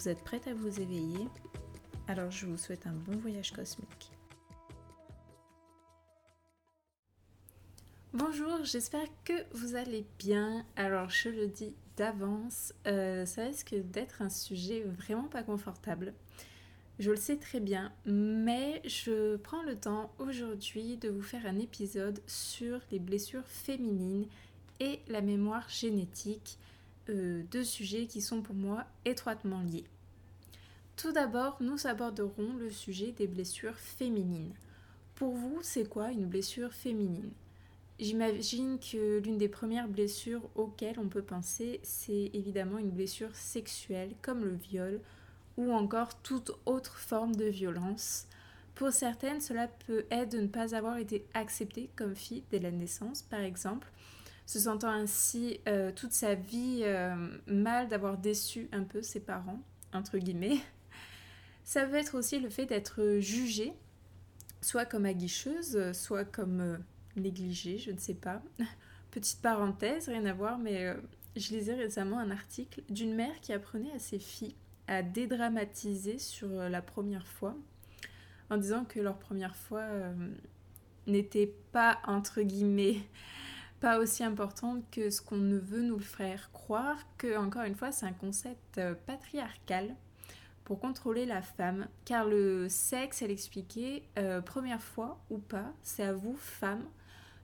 Vous êtes prête à vous éveiller? Alors je vous souhaite un bon voyage cosmique. Bonjour, j'espère que vous allez bien. Alors je le dis d'avance, euh, ça risque d'être un sujet vraiment pas confortable. Je le sais très bien, mais je prends le temps aujourd'hui de vous faire un épisode sur les blessures féminines et la mémoire génétique euh, deux sujets qui sont pour moi étroitement liés. Tout d'abord, nous aborderons le sujet des blessures féminines. Pour vous, c'est quoi une blessure féminine? J'imagine que l'une des premières blessures auxquelles on peut penser, c'est évidemment une blessure sexuelle comme le viol ou encore toute autre forme de violence. Pour certaines, cela peut être de ne pas avoir été acceptée comme fille dès la naissance, par exemple, se sentant ainsi euh, toute sa vie euh, mal d'avoir déçu un peu ses parents, entre guillemets. Ça peut être aussi le fait d'être jugée, soit comme aguicheuse, soit comme euh, négligée, je ne sais pas. Petite parenthèse, rien à voir, mais je lisais récemment un article d'une mère qui apprenait à ses filles à dédramatiser sur la première fois, en disant que leur première fois n'était pas, entre guillemets, pas aussi importante que ce qu'on ne veut nous faire croire, que encore une fois c'est un concept euh, patriarcal pour contrôler la femme, car le sexe, elle expliquait, euh, première fois ou pas, c'est à vous, femme,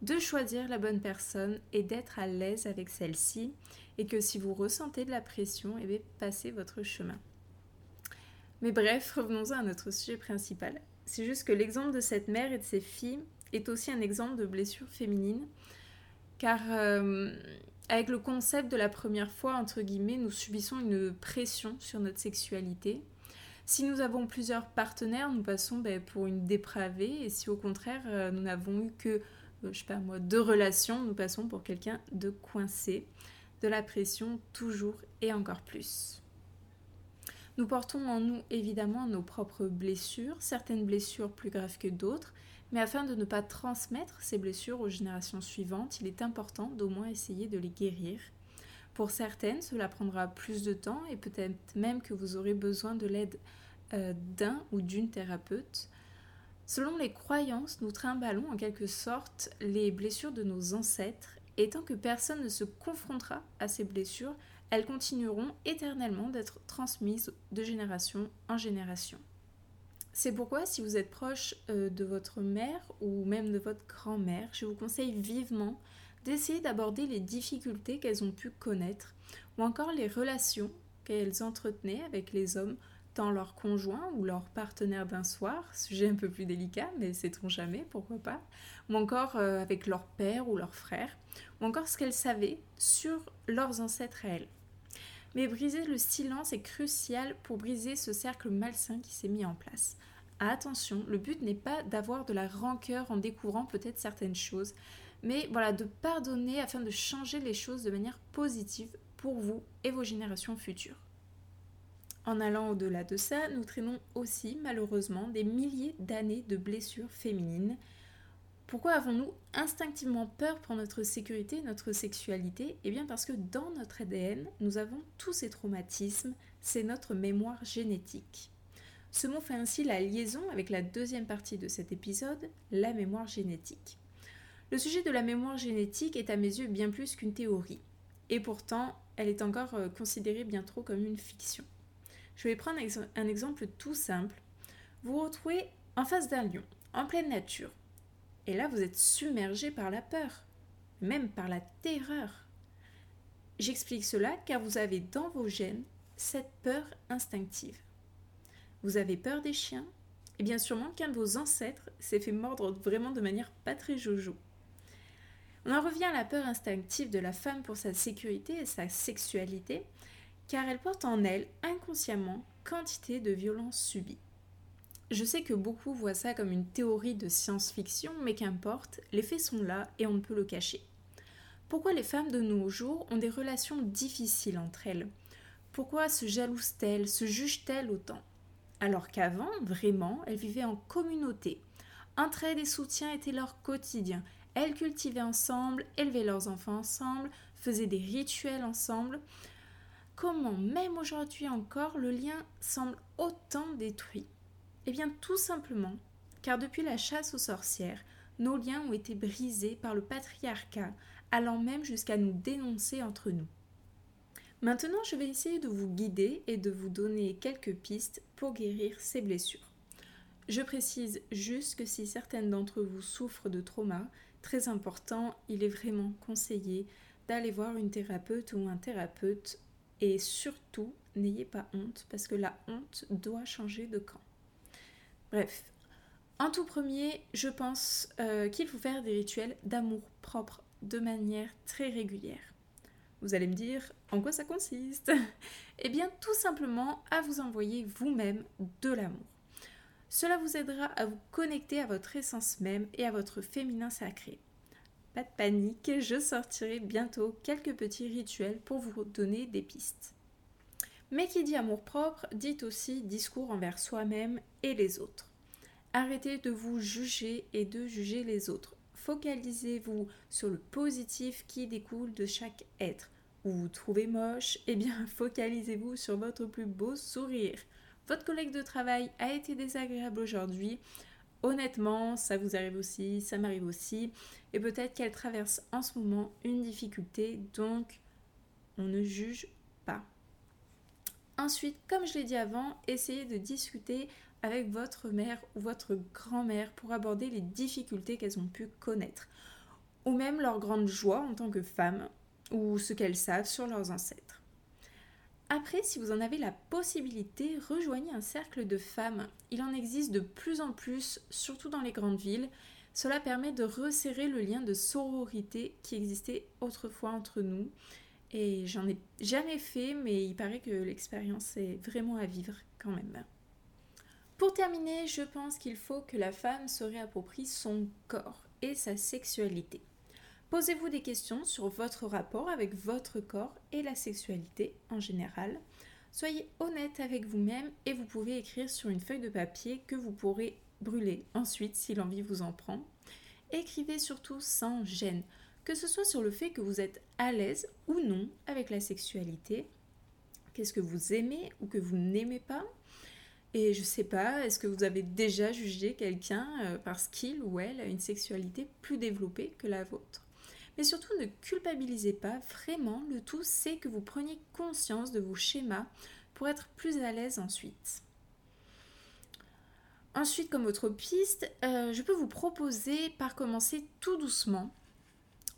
de choisir la bonne personne et d'être à l'aise avec celle-ci, et que si vous ressentez de la pression, eh bien, passez votre chemin. Mais bref, revenons à notre sujet principal. C'est juste que l'exemple de cette mère et de ses filles est aussi un exemple de blessure féminine car euh, avec le concept de la première fois, entre guillemets, nous subissons une pression sur notre sexualité. Si nous avons plusieurs partenaires, nous passons ben, pour une dépravée, et si au contraire, euh, nous n'avons eu que, euh, je sais pas moi, deux relations, nous passons pour quelqu'un de coincé, de la pression toujours et encore plus. Nous portons en nous évidemment nos propres blessures, certaines blessures plus graves que d'autres, mais afin de ne pas transmettre ces blessures aux générations suivantes, il est important d'au moins essayer de les guérir. Pour certaines, cela prendra plus de temps et peut-être même que vous aurez besoin de l'aide euh, d'un ou d'une thérapeute. Selon les croyances, nous trimballons en quelque sorte les blessures de nos ancêtres et tant que personne ne se confrontera à ces blessures, elles continueront éternellement d'être transmises de génération en génération. C'est pourquoi si vous êtes proche euh, de votre mère ou même de votre grand-mère, je vous conseille vivement d'essayer d'aborder les difficultés qu'elles ont pu connaître ou encore les relations qu'elles entretenaient avec les hommes, tant leur conjoint ou leur partenaire d'un soir, sujet un peu plus délicat, mais sait-on jamais, pourquoi pas, ou encore euh, avec leur père ou leur frère, ou encore ce qu'elles savaient sur leurs ancêtres à elles. Mais briser le silence est crucial pour briser ce cercle malsain qui s'est mis en place. Attention, le but n'est pas d'avoir de la rancœur en découvrant peut-être certaines choses, mais voilà, de pardonner afin de changer les choses de manière positive pour vous et vos générations futures. En allant au-delà de ça, nous traînons aussi malheureusement des milliers d'années de blessures féminines pourquoi avons-nous instinctivement peur pour notre sécurité notre sexualité? Eh bien parce que dans notre ADN, nous avons tous ces traumatismes, c'est notre mémoire génétique. Ce mot fait ainsi la liaison avec la deuxième partie de cet épisode, la mémoire génétique. Le sujet de la mémoire génétique est à mes yeux bien plus qu'une théorie, et pourtant elle est encore euh, considérée bien trop comme une fiction. Je vais prendre un exemple tout simple. Vous vous retrouvez en face d'un lion, en pleine nature. Et là, vous êtes submergé par la peur, même par la terreur. J'explique cela car vous avez dans vos gènes cette peur instinctive. Vous avez peur des chiens? Et bien sûrement qu'un de vos ancêtres s'est fait mordre vraiment de manière pas très jojo. On en revient à la peur instinctive de la femme pour sa sécurité et sa sexualité, car elle porte en elle inconsciemment quantité de violences subies. Je sais que beaucoup voient ça comme une théorie de science-fiction, mais qu'importe, les faits sont là et on ne peut le cacher. Pourquoi les femmes de nos jours ont des relations difficiles entre elles? Pourquoi se jalousent-elles, se jugent-elles autant? Alors qu'avant, vraiment, elles vivaient en communauté. Entraide et soutien étaient leur quotidien. Elles cultivaient ensemble, élevaient leurs enfants ensemble, faisaient des rituels ensemble. Comment, même aujourd'hui encore, le lien semble autant détruit? Eh bien, tout simplement, car depuis la chasse aux sorcières, nos liens ont été brisés par le patriarcat, allant même jusqu'à nous dénoncer entre nous. Maintenant, je vais essayer de vous guider et de vous donner quelques pistes pour guérir ces blessures. Je précise juste que si certaines d'entre vous souffrent de trauma, très important, il est vraiment conseillé d'aller voir une thérapeute ou un thérapeute et surtout, n'ayez pas honte parce que la honte doit changer de camp. Bref, en tout premier, je pense euh, qu'il faut faire des rituels d'amour propre de manière très régulière. Vous allez me dire en quoi ça consiste Eh bien tout simplement à vous envoyer vous-même de l'amour. Cela vous aidera à vous connecter à votre essence même et à votre féminin sacré. Pas de panique, je sortirai bientôt quelques petits rituels pour vous donner des pistes. Mais qui dit amour propre dit aussi discours envers soi-même et les autres. Arrêtez de vous juger et de juger les autres focalisez-vous sur le positif qui découle de chaque être. Vous vous trouvez moche Eh bien, focalisez-vous sur votre plus beau sourire. Votre collègue de travail a été désagréable aujourd'hui. Honnêtement, ça vous arrive aussi, ça m'arrive aussi. Et peut-être qu'elle traverse en ce moment une difficulté, donc on ne juge pas. Ensuite, comme je l'ai dit avant, essayez de discuter avec votre mère ou votre grand-mère pour aborder les difficultés qu'elles ont pu connaître, ou même leur grande joie en tant que femmes, ou ce qu'elles savent sur leurs ancêtres. Après, si vous en avez la possibilité, rejoignez un cercle de femmes. Il en existe de plus en plus, surtout dans les grandes villes. Cela permet de resserrer le lien de sororité qui existait autrefois entre nous. Et j'en ai jamais fait, mais il paraît que l'expérience est vraiment à vivre quand même. Pour terminer, je pense qu'il faut que la femme se réapproprie son corps et sa sexualité. Posez-vous des questions sur votre rapport avec votre corps et la sexualité en général. Soyez honnête avec vous-même et vous pouvez écrire sur une feuille de papier que vous pourrez brûler ensuite si l'envie vous en prend. Écrivez surtout sans gêne, que ce soit sur le fait que vous êtes à l'aise ou non avec la sexualité, qu'est-ce que vous aimez ou que vous n'aimez pas, et je sais pas, est-ce que vous avez déjà jugé quelqu'un euh, parce qu'il ou elle a une sexualité plus développée que la vôtre? Mais surtout, ne culpabilisez pas, vraiment, le tout c'est que vous preniez conscience de vos schémas pour être plus à l'aise ensuite. Ensuite, comme autre piste, euh, je peux vous proposer par commencer tout doucement.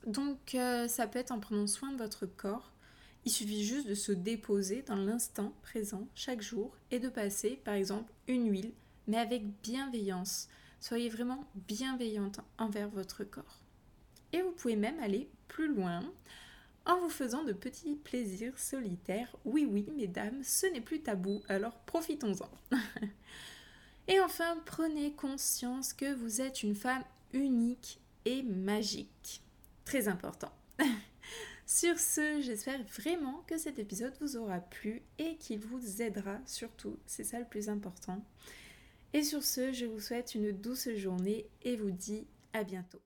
Donc, euh, ça peut être en prenant soin de votre corps, il suffit juste de se déposer dans l'instant présent chaque jour et de passer par exemple une huile, mais avec bienveillance. Soyez vraiment bienveillante envers votre corps. Et vous pouvez même aller plus loin en vous faisant de petits plaisirs solitaires. Oui, oui, mesdames, ce n'est plus tabou, alors profitons-en. et enfin, prenez conscience que vous êtes une femme unique et magique. Très important. Sur ce, j'espère vraiment que cet épisode vous aura plu et qu'il vous aidera surtout, c'est ça le plus important. Et sur ce, je vous souhaite une douce journée et vous dis à bientôt.